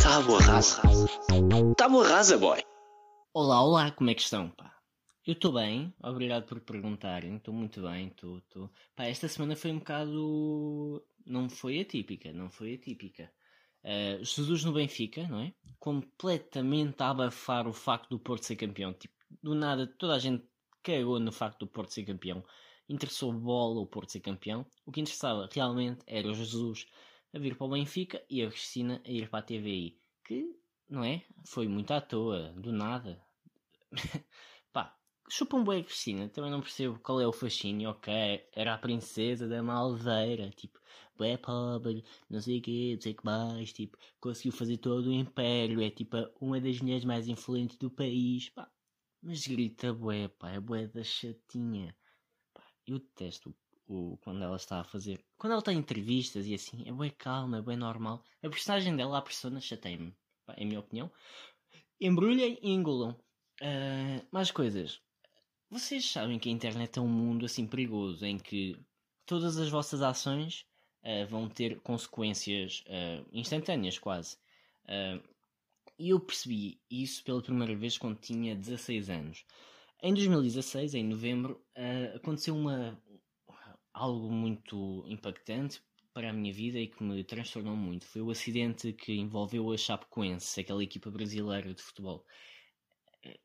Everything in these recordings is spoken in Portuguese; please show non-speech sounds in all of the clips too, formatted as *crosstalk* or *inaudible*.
Tábua rasa. Tábua rasa, boy. Olá, olá, como é que estão, pá? Eu estou bem, obrigado por perguntarem, estou muito bem, estou, estou... Pá, esta semana foi um bocado... não foi atípica, não foi atípica. Uh, Jesus no Benfica, não é? Completamente a abafar o facto do Porto ser campeão. Tipo, do nada, toda a gente cagou no facto do Porto ser campeão. Interessou bola o Porto ser campeão. O que interessava realmente era o Jesus a vir para o Benfica e a Cristina a ir para a TVI. Que, não é? Foi muito à toa, do nada. *laughs* Pá, chupa um boi a Cristina, também não percebo qual é o fascínio, ok? Era a princesa da malveira, tipo, é pobre, não sei o quê, não sei o que mais, tipo, conseguiu fazer todo o império, é tipo uma das mulheres mais influentes do país, pá. Mas grita bué, pá, é bué da chatinha. Eu detesto o, quando ela está a fazer. Quando ela está em entrevistas e assim, é bem calma, é bem normal. A personagem dela, a persona, chateia-me, em minha opinião. Embrulhem e engolam. Uh, mais coisas. Vocês sabem que a internet é um mundo assim perigoso em que todas as vossas ações uh, vão ter consequências uh, instantâneas, quase. E eu percebi isso pela primeira vez quando tinha 16 anos. Em 2016, em novembro, aconteceu uma, algo muito impactante para a minha vida e que me transtornou muito. Foi o acidente que envolveu a Chapecoense, aquela equipa brasileira de futebol.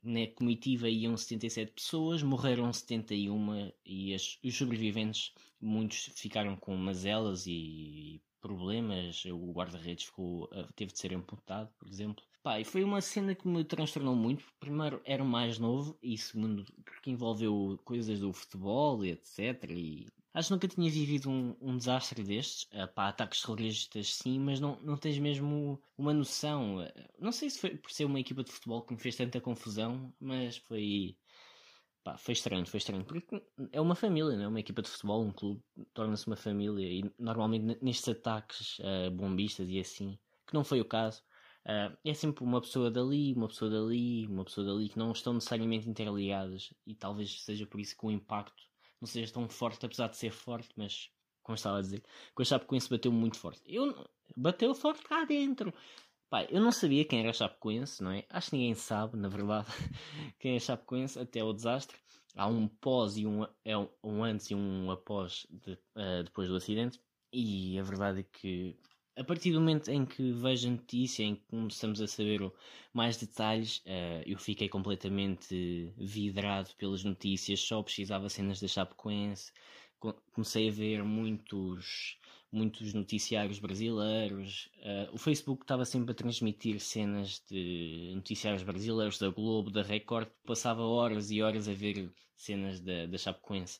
Na comitiva iam 77 pessoas, morreram 71 e as, os sobreviventes, muitos ficaram com mazelas e problemas. O guarda-redes teve de ser amputado, por exemplo. Pá, e foi uma cena que me transtornou muito. Primeiro, era mais novo e segundo, porque envolveu coisas do futebol etc. E Acho que nunca tinha vivido um, um desastre destes. Uh, pá, ataques terroristas sim, mas não, não tens mesmo uma noção. Uh, não sei se foi por ser uma equipa de futebol que me fez tanta confusão, mas foi. Pá, foi estranho, foi estranho. Porque é uma família, não é? Uma equipa de futebol, um clube, torna-se uma família. E normalmente nestes ataques uh, bombistas e assim, que não foi o caso, uh, é sempre uma pessoa dali, uma pessoa dali, uma pessoa dali, que não estão necessariamente interligadas. E talvez seja por isso que o impacto não seja tão forte, apesar de ser forte, mas como estava a dizer, com a Chapecoense bateu muito forte. Eu, bateu forte cá dentro. Eu não sabia quem era Chapecoense, não é? Acho que ninguém sabe, na verdade, *laughs* quem é Chapecoense até o desastre. Há um pós e um, é um, antes e um após de, uh, depois do acidente. E a verdade é que a partir do momento em que vejo a notícia, em que começamos a saber mais detalhes, uh, eu fiquei completamente vidrado pelas notícias, só pesquisava cenas da Chapecoense, comecei a ver muitos, muitos noticiários brasileiros, uh, o Facebook estava sempre a transmitir cenas de noticiários brasileiros, da Globo, da Record, passava horas e horas a ver cenas da, da Chapecoense.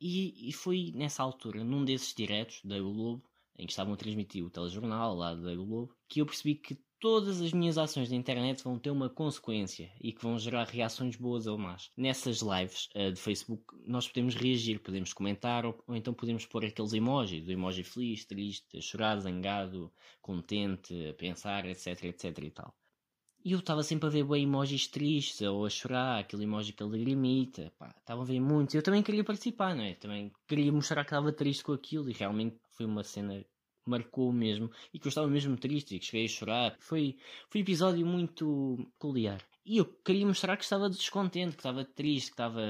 E, e foi nessa altura, num desses diretos da Globo, em que estavam a transmitir o telejornal lá da Globo, que eu percebi que todas as minhas ações na internet vão ter uma consequência e que vão gerar reações boas ou más. Nessas lives uh, de Facebook nós podemos reagir, podemos comentar ou, ou, então podemos pôr aqueles emojis, o emoji feliz, triste, a chorar, zangado, contente, a pensar, etc, etc e tal. E eu estava sempre a ver bem emojis tristes ou a chorar, aquele emoji que ele limita, pá, estava a ver muitos. Eu também queria participar, não é? Também queria mostrar que estava triste com aquilo e realmente foi uma cena marcou mesmo e que eu estava mesmo triste e que cheguei a chorar. Foi, foi um episódio muito peculiar. E eu queria mostrar que estava descontente, que estava triste, que estava,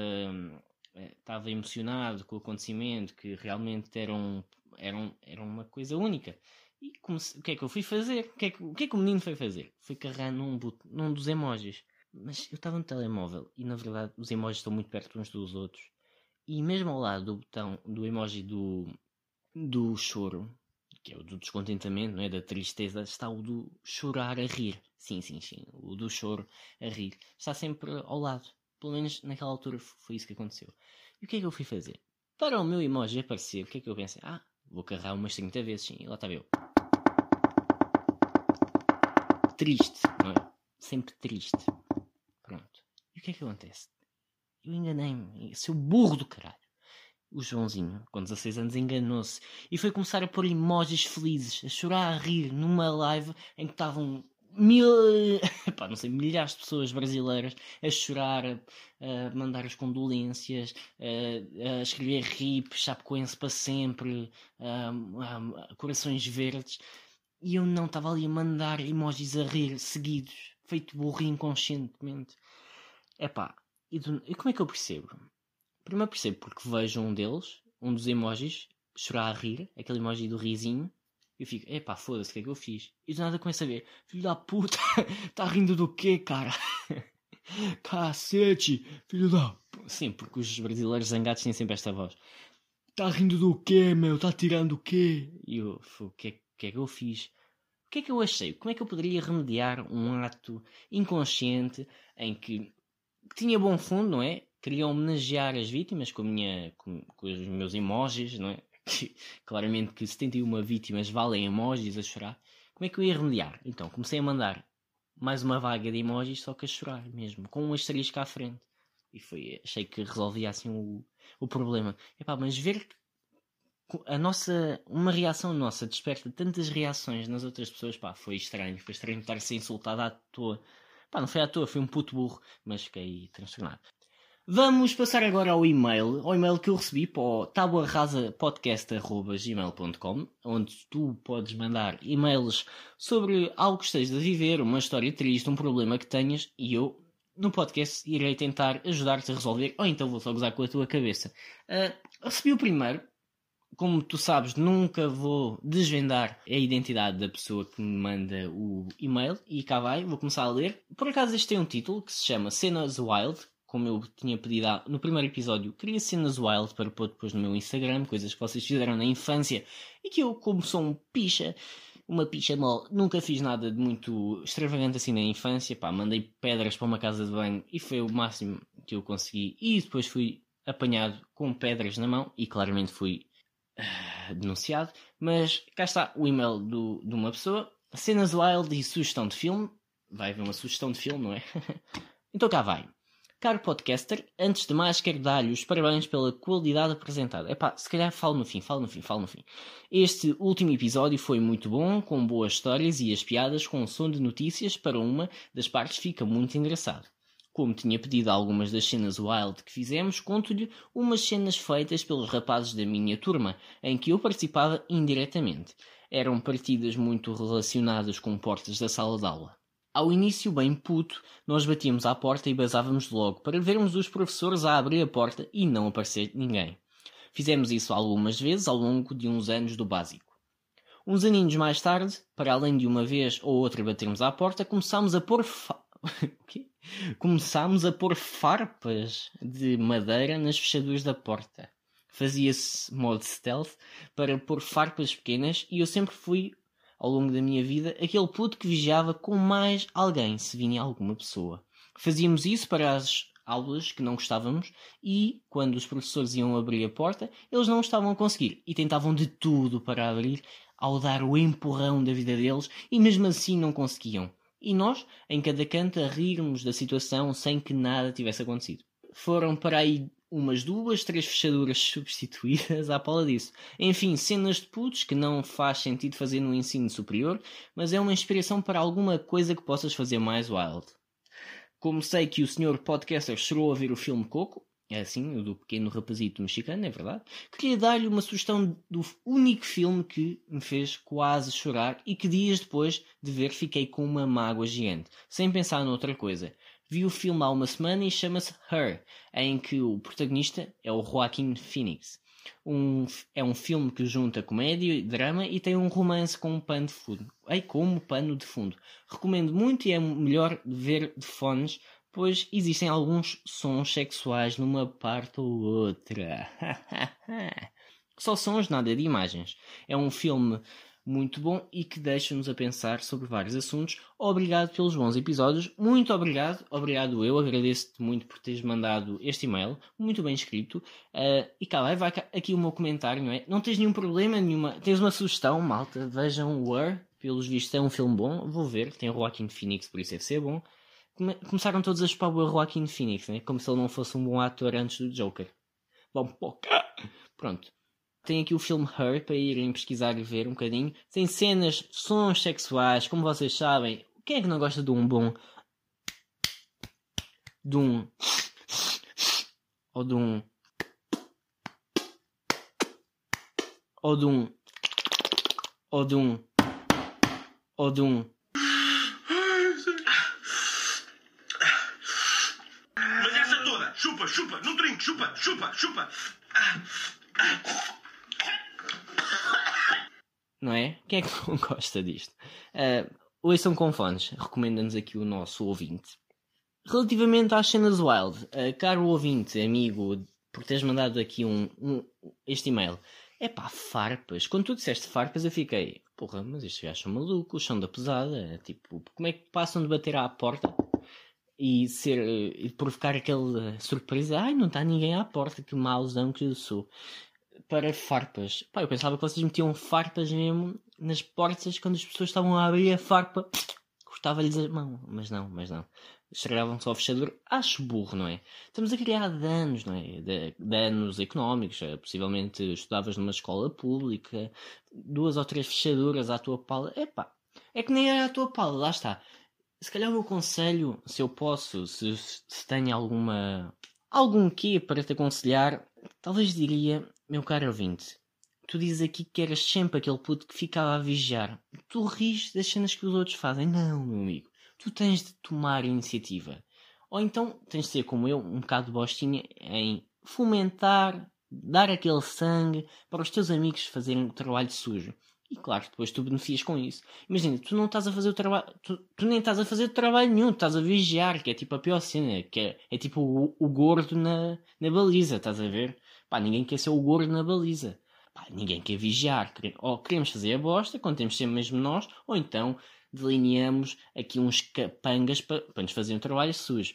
eh, estava emocionado com o acontecimento, que realmente era, um, era, um, era uma coisa única. E o que é que eu fui fazer? O que é que o, que é que o menino foi fazer? Foi carregar num, num dos emojis. Mas eu estava no telemóvel e na verdade os emojis estão muito perto uns dos outros. E mesmo ao lado do botão do emoji do, do choro, que é o do descontentamento, não é? da tristeza, está o do chorar a rir. Sim, sim, sim. O do choro a rir. Está sempre ao lado. Pelo menos naquela altura foi isso que aconteceu. E o que é que eu fui fazer? Para o meu emoji aparecer, o que é que eu pensei? Ah, vou carregar umas 30 vezes, sim. E lá está eu triste, não é? Sempre triste. Pronto. E o que é que acontece? Eu enganei-me, seu burro do caralho. O Joãozinho, com 16 anos, enganou-se e foi começar a pôr emojis felizes, a chorar, a rir, numa live em que estavam mil, *laughs* pá, não sei, milhares de pessoas brasileiras a chorar, a mandar as condolências, a, a escrever RIP, Chapecoense para sempre, corações verdes. E eu não estava ali a mandar emojis a rir seguidos, feito burro inconscientemente. Epá, e, do, e como é que eu percebo? Primeiro percebo porque vejo um deles, um dos emojis, chorar a rir, aquele emoji do risinho, e eu fico, epá, foda-se, o que é que eu fiz? E do nada começo a ver, filho da puta, *laughs* tá rindo do quê, cara? *laughs* Cacete, filho da. Sim, porque os brasileiros zangados têm sempre esta voz. Tá rindo do quê, meu? Tá tirando o quê? E eu, o que, é, que é que eu fiz? O que é que eu achei? Como é que eu poderia remediar um ato inconsciente em que tinha bom fundo, não é? Queria homenagear as vítimas com, minha, com, com os meus emojis, não é? *laughs* claramente que 71 vítimas valem emojis a chorar. Como é que eu ia remediar? Então, comecei a mandar mais uma vaga de emojis, só que a chorar mesmo, com um asterisco à frente. E foi, achei que resolvia assim o, o problema. Epá, mas ver a nossa, uma reação nossa desperta tantas reações nas outras pessoas, pá, foi estranho. Foi estranho estar a ser insultado à toa. Pá, não foi à toa, foi um puto burro, mas fiquei transtornado. Vamos passar agora ao e-mail, ao e-mail que eu recebi para o tabuarrasapodcast.gmail.com onde tu podes mandar e-mails sobre algo que estejas a viver, uma história triste, um problema que tenhas e eu, no podcast, irei tentar ajudar-te a resolver ou então vou só gozar com a tua cabeça. Uh, recebi o primeiro, como tu sabes, nunca vou desvendar a identidade da pessoa que me manda o e-mail e cá vai, vou começar a ler. Por acaso este tem um título que se chama Cenas Wild, como eu tinha pedido no primeiro episódio, queria cenas wild para pôr depois no meu Instagram, coisas que vocês fizeram na infância e que eu, como sou um picha, uma picha mole, nunca fiz nada de muito extravagante assim na infância. Pá, mandei pedras para uma casa de banho e foi o máximo que eu consegui. E depois fui apanhado com pedras na mão e claramente fui uh, denunciado. Mas cá está o e-mail do, de uma pessoa. Cenas wild e sugestão de filme. Vai haver uma sugestão de filme, não é? *laughs* então cá vai. Caro podcaster, antes de mais quero dar-lhe os parabéns pela qualidade apresentada. Epá, se calhar falo no fim, falo no fim, falo no fim. Este último episódio foi muito bom, com boas histórias e as piadas com som de notícias para uma das partes fica muito engraçado. Como tinha pedido algumas das cenas wild que fizemos, conto-lhe umas cenas feitas pelos rapazes da minha turma, em que eu participava indiretamente. Eram partidas muito relacionadas com portas da sala de aula. Ao início, bem puto, nós batíamos à porta e basávamos logo para vermos os professores a abrir a porta e não aparecer ninguém. Fizemos isso algumas vezes ao longo de uns anos do básico. Uns aninhos mais tarde, para além de uma vez ou outra batermos à porta, começámos a pôr fa... *laughs* começámos a pôr farpas de madeira nas fechaduras da porta. Fazia-se modo stealth para pôr farpas pequenas e eu sempre fui ao longo da minha vida aquele puto que vigiava com mais alguém se vinha alguma pessoa. Fazíamos isso para as aulas que não gostávamos e, quando os professores iam abrir a porta, eles não estavam a conseguir e tentavam de tudo para abrir ao dar o empurrão da vida deles e mesmo assim não conseguiam. E nós, em cada canto, a rirmos da situação sem que nada tivesse acontecido. Foram para aí umas duas, três fechaduras substituídas à pala disso. Enfim, cenas de putos que não faz sentido fazer no ensino superior, mas é uma inspiração para alguma coisa que possas fazer mais wild. Como sei que o senhor podcaster chorou a ver o filme Coco, é assim, o do pequeno rapazito mexicano, é verdade, queria dar-lhe uma sugestão do único filme que me fez quase chorar e que dias depois de ver fiquei com uma mágoa gigante, sem pensar noutra coisa. Vi o filme há uma semana e chama-se Her, em que o protagonista é o Joaquin Phoenix. Um, é um filme que junta comédia e drama e tem um romance com um pano de fundo. Ei, como pano de fundo. Recomendo muito e é melhor ver de fones, pois existem alguns sons sexuais numa parte ou outra. *laughs* Só sons, nada de imagens. É um filme muito bom e que deixa-nos a pensar sobre vários assuntos. Obrigado pelos bons episódios, muito obrigado, obrigado eu, agradeço-te muito por teres mandado este e-mail, muito bem escrito. Uh, e cá vai, vai aqui o meu comentário, não é? Não tens nenhum problema, nenhuma. Tens uma sugestão, malta, vejam War, pelos vistos é um filme bom, vou ver, tem o Joaquin Phoenix, por isso deve ser bom. Come começaram todos a chupar o Joaquin Phoenix, né? como se ele não fosse um bom ator antes do Joker. Bom, pronto. Tem aqui o filme Her para irem pesquisar e ver um bocadinho. Tem cenas, sons sexuais, como vocês sabem. Quem é que não gosta de um bom. de um. ou de um. ou de um. ou de um. ou de um. Mas essa toda! Chupa, chupa! Não trinque! Chupa, chupa, chupa! Não é? Quem é que não *laughs* gosta disto? Uh, ouçam com fones. Recomenda-nos aqui o nosso ouvinte. Relativamente às cenas wild, uh, caro ouvinte, amigo, por teres mandado aqui um, um este e-mail. É pá, farpas. Quando tu disseste farpas, eu fiquei, porra, mas estes gajos são malucos, são da pesada. Tipo, como é que passam de bater à porta e ser provocar aquela surpresa? Ai, não está ninguém à porta, que mauzão que eu sou. Para farpas. Pá, eu pensava que vocês metiam farpas mesmo nas portas quando as pessoas estavam a abrir a farpa. *tsk* Cortava-lhes a mão. Mas não, mas não estragavam só o fechador, acho burro, não é? Estamos a criar danos, não é? Danos económicos. Eh, possivelmente estudavas numa escola pública, duas ou três fechaduras à tua pala. Epá, é que nem era tua pala, lá está. Se calhar o meu conselho, se eu posso, se, se tenho alguma. algum quê para te aconselhar, talvez diria, meu caro ouvinte, tu dizes aqui que eras sempre aquele puto que ficava a vigiar. Tu ris das cenas que os outros fazem. Não, meu amigo tu tens de tomar iniciativa. Ou então tens de ser como eu, um bocado bostinha, em fomentar, dar aquele sangue para os teus amigos fazerem o trabalho sujo. E claro, depois tu beneficias com isso. Imagina, tu não estás a fazer o trabalho. Tu, tu, nem estás a fazer trabalho nenhum, estás a vigiar, que é tipo a pior cena, que é, é tipo o, o, gordo na, na baliza, estás a ver? Pá, ninguém quer ser o gordo na baliza. Pá, ninguém quer vigiar. Ou queremos fazer a bosta, quando temos mesmo nós, ou então delineamos aqui uns capangas para, para nos fazer um trabalho sujo.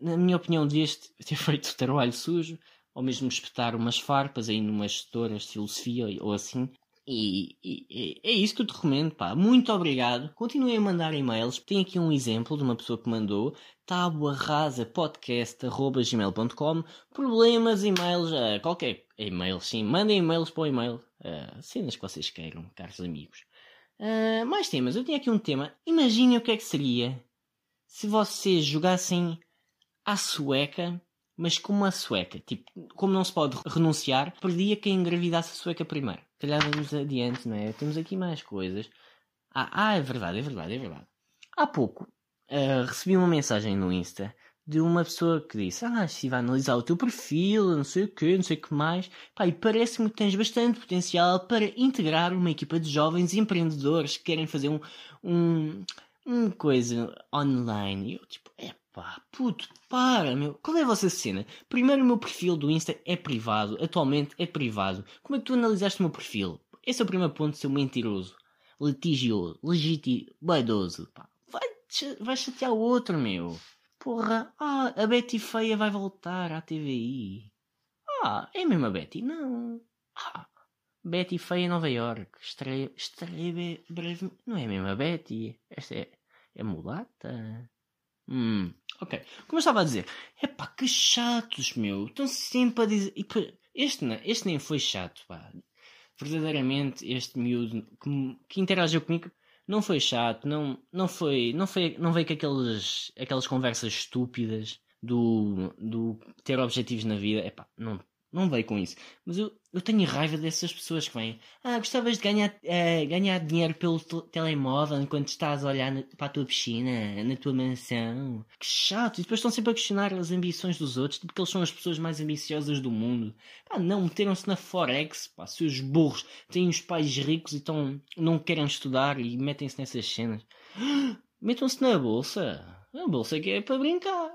Na minha opinião, devias ter feito trabalho sujo, ou mesmo espetar umas farpas aí numas gestoras de filosofia ou assim. E, e, é isso que eu te recomendo, pá. Muito obrigado. Continuem a mandar e-mails. Tem aqui um exemplo de uma pessoa que mandou tabuarrasapodcast.gmail.com Problemas, e-mails, uh, qualquer e-mail, sim. Mandem e-mails para o e-mail. Uh, cenas que vocês queiram, caros amigos. Uh, mais temas. Eu tinha aqui um tema. Imaginem o que é que seria se vocês jogassem à sueca, mas com uma sueca. Tipo, como não se pode renunciar, perdia quem engravidasse a sueca primeiro. Calhar vamos adiante, não é? Temos aqui mais coisas. Ah, ah, é verdade, é verdade, é verdade. Há pouco uh, recebi uma mensagem no Insta de uma pessoa que disse: Ah, se vai analisar o teu perfil, não sei o que, não sei o que mais. Pá, e parece-me que tens bastante potencial para integrar uma equipa de jovens empreendedores que querem fazer um, um, um coisa online. E eu, tipo, pá, puto, para, meu. Qual é a vossa cena? Primeiro, o meu perfil do Insta é privado, atualmente é privado. Como é que tu analisaste o meu perfil? Esse é o primeiro ponto ser mentiroso, litigioso, legítimo, vaidoso. Pá, vai, vai chatear o outro, meu. Porra, ah, a Betty Feia vai voltar à TVI. Ah, é mesmo a Betty? Não. Ah, Betty Feia Nova York. Estreia, estreia breve. Não é mesmo a Betty? Esta é, é mulata? Hum, ok. Como eu estava a dizer, é pá, que chatos, meu. Estão sempre a dizer. Este, este nem foi chato, pá. Verdadeiramente, este miúdo que, que interagiu comigo não foi chato, não, não foi, não foi, não veio com aqueles, aquelas conversas estúpidas do, do ter objetivos na vida. Epá, não, não veio com isso. Mas eu, eu tenho raiva dessas pessoas que vêm. Ah, gostavas de ganhar, uh, ganhar dinheiro pelo telemóvel enquanto estás a olhar para a tua piscina, na tua mansão. Que chato. E depois estão sempre a questionar as ambições dos outros, porque eles são as pessoas mais ambiciosas do mundo. Pá, não, meteram-se na Forex, pá, seus burros têm os pais ricos e estão, não querem estudar e metem-se nessas cenas. *gasps* Metam-se na bolsa. A bolsa que é para brincar.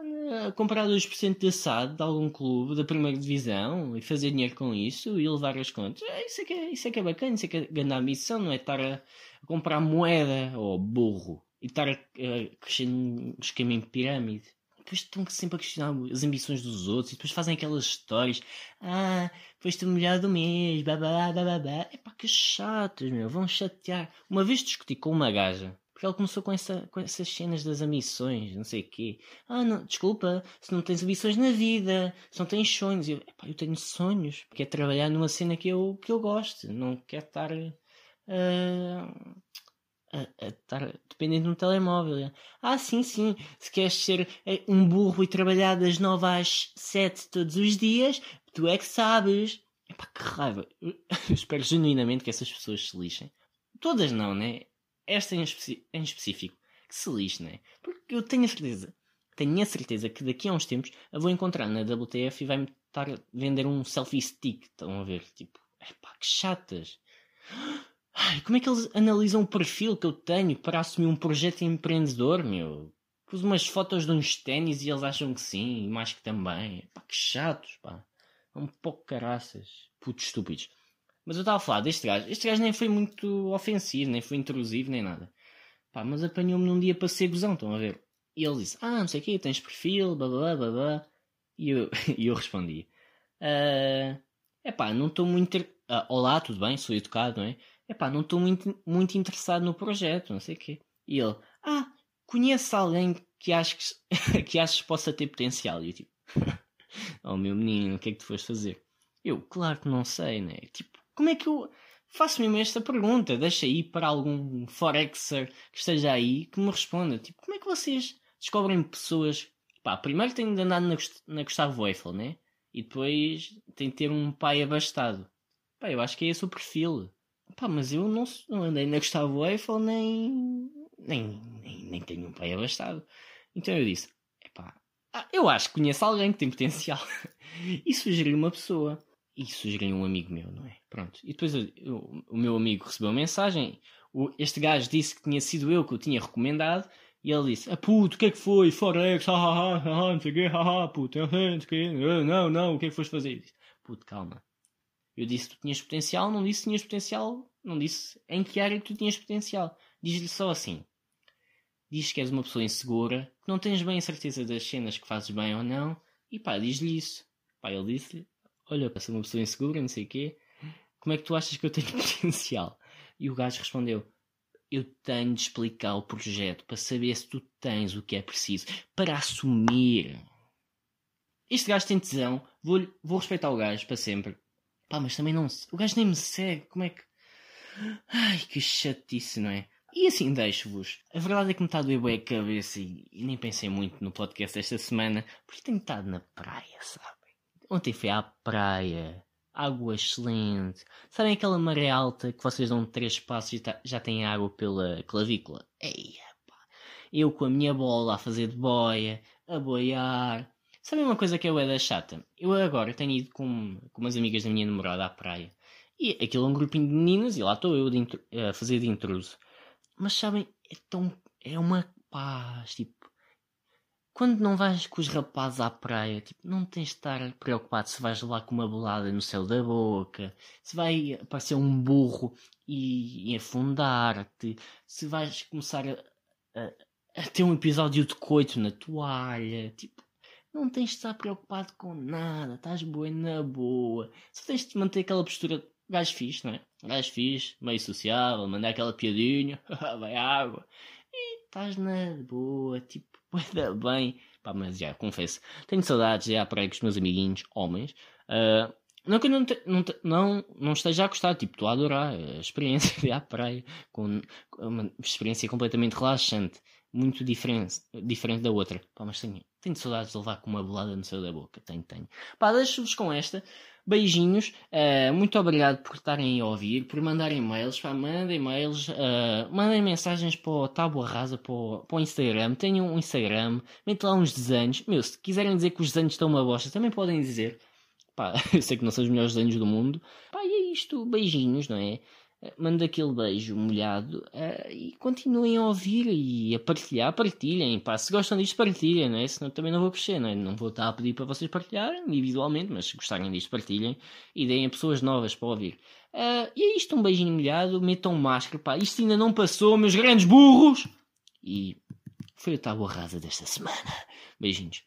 Comprar 2% de assado de algum clube da primeira divisão e fazer dinheiro com isso e levar as contas. É, isso, é que é, isso é que é bacana, isso é que é grande ambição, não é estar a, comprar moeda ou burro e estar a, a crescer num esquema em pirâmide. Depois estão sempre a questionar as ambições dos outros e depois fazem aquelas histórias. Ah, foste o melhor do mês, babá, babá. É pá, que chatos, meu, vão chatear. Uma vez discuti com uma gaja porque ele começou com, essa, com essas cenas das ambições, não sei o quê. Ah, não, desculpa, se não tens ambições na vida, se não tens sonhos. Eu, epá, eu tenho sonhos, porque é trabalhar numa cena que eu, que eu gosto. Não quero estar uh, a, a estar dependente de um telemóvel. Ah, sim, sim. Se queres ser eh, um burro e trabalhar das 9 às 7 todos os dias, tu é que sabes. Epá, que raiva. Eu *laughs* espero genuinamente que essas pessoas se lixem. Todas não, né? Esta em, em específico. Que se lixe, né? Porque eu tenho a certeza. Tenho a certeza que daqui a uns tempos a vou encontrar na WTF e vai-me estar a vender um selfie stick. Estão a ver? Tipo, epá, que chatas. Ai, como é que eles analisam o perfil que eu tenho para assumir um projeto empreendedor, meu? Pus umas fotos de uns ténis e eles acham que sim, e mais que também. Pá, que chatos, pá. É um pouco caraças. Putos estúpidos. Mas eu estava a falar deste gajo. Este gajo nem foi muito ofensivo, nem foi intrusivo, nem nada. Pá, mas apanhou-me num dia para ser gozão, estão a ver? E ele disse, ah, não sei o quê, tens perfil, blá blá. E eu, *laughs* e eu respondi, é epá, não estou muito... inter- Ah, olá, tudo bem? Sou educado, não é? Epá, não estou muito, muito interessado no projeto, não sei o quê. E ele, ah, conheço alguém que achas que *laughs* achas possa ter potencial. E eu tipo, *laughs* oh meu menino, o que é que tu foste fazer? Eu, claro que não sei, né? Tipo, como é que eu faço mesmo esta pergunta? Deixa aí para algum forexer que esteja aí que me responda. Tipo, como é que vocês descobrem pessoas? Pá, primeiro tem de andar na, Gust- na Gustavo Eiffel, né? E depois tem de ter um pai abastado. Pá, eu acho que é esse o perfil. Pá, mas eu não, não andei na Gustavo Eiffel nem, nem, nem, nem tenho um pai abastado. Então eu disse, epá, ah, eu acho que conheço alguém que tem potencial. *laughs* e sugeri uma pessoa. E sugeri um amigo meu, não é? Pronto. E depois eu- eu- o meu amigo recebeu mensagem. O- este gajo disse que tinha sido eu que o tinha recomendado. E ele disse: Ah, puto, o que é que foi? Forex, ha, ha, ha, não sei o quê, ha, ha, puto, ah, não ah, não, não, o que é que foste fazer? Disse, puto, calma. Eu disse que tu tinhas potencial, não disse que tinhas potencial, não disse em que área que tu tinhas potencial. Diz-lhe só assim: diz que és uma pessoa insegura, que não tens bem a certeza das cenas que fazes bem ou não, e pá, diz-lhe isso. Pá, ele disse-lhe: Olha, para ser uma pessoa insegura, não sei o quê, como é que tu achas que eu tenho *laughs* potencial? E o gajo respondeu: Eu tenho de explicar o projeto para saber se tu tens o que é preciso para assumir. Este gajo tem tesão, vou, vou respeitar o gajo para sempre. Pá, mas também não. O gajo nem me segue, como é que. Ai, que chatice, não é? E assim deixo-vos. A verdade é que me está a doer bem a cabeça e, e nem pensei muito no podcast esta semana, porque tenho estado na praia, sabem? Ontem fui à praia, água excelente. Sabem aquela maré alta que vocês dão três passos e tá- já têm água pela clavícula? Eia, pá. Eu com a minha bola a fazer de boia, a boiar. Sabem uma coisa que é da chata? Eu agora tenho ido com, com umas amigas da minha namorada à praia. E aquilo é um grupinho de meninas e lá estou eu a fazer de intruso. Mas sabem, é tão. É uma paz, tipo. Quando não vais com os rapazes à praia, tipo, não tens de estar preocupado se vais lá com uma bolada no céu da boca, se vai aparecer um burro e, e afundar-te, se vais começar a, a, a ter um episódio de coito na toalha, tipo, não tens de estar preocupado com nada, estás boa na boa, só tens de manter aquela postura gajo fixe, não é? Gajo fixe, meio sociável, mandar aquela piadinha, *laughs* vai água, estás na boa, tipo, *laughs* ainda bem. Pá, mas já, confesso, tenho saudades à praia com os meus amiguinhos, homens. Ah, não que eu não, te- não, te- não, não esteja a gostar, tipo, estou a adorar a experiência de ir à praia, com uma experiência completamente relaxante, muito diferente, diferente da outra. Pá, mas tenho, tenho saudades de levar com uma bolada no céu da boca, tenho, tenho. Pá, deixo-vos com esta. Beijinhos, eh, muito obrigado por estarem a ouvir, por mandarem e-mails, pá, mandem e-mails, eh, mandem mensagens para o Tábua Rasa, para o, para o Instagram, tenham um Instagram, metem lá uns desenhos, meu, se quiserem dizer que os desenhos estão uma bosta, também podem dizer, pá, *laughs* eu sei que não são os melhores desenhos do mundo, pá, e é isto, beijinhos, não é? Eh, Manda aquele beijo molhado eh, e continuem a ouvir e a partilhar, partilhem, pá, se gostam disto partilhem, não é? Senão também não vou crescer, não é? Não vou estar a pedir para vocês partilharem individualmente, mas se gostarem disto partilhem e deem a pessoas novas para ouvir. Eh, e é isto, um beijinho molhado, metam máscara, pá, isto ainda não passou, meus grandes burros! E foi a tábua rasa desta semana. Beijinhos.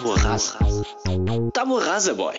Tábua rasa. Tábua rasa, boy.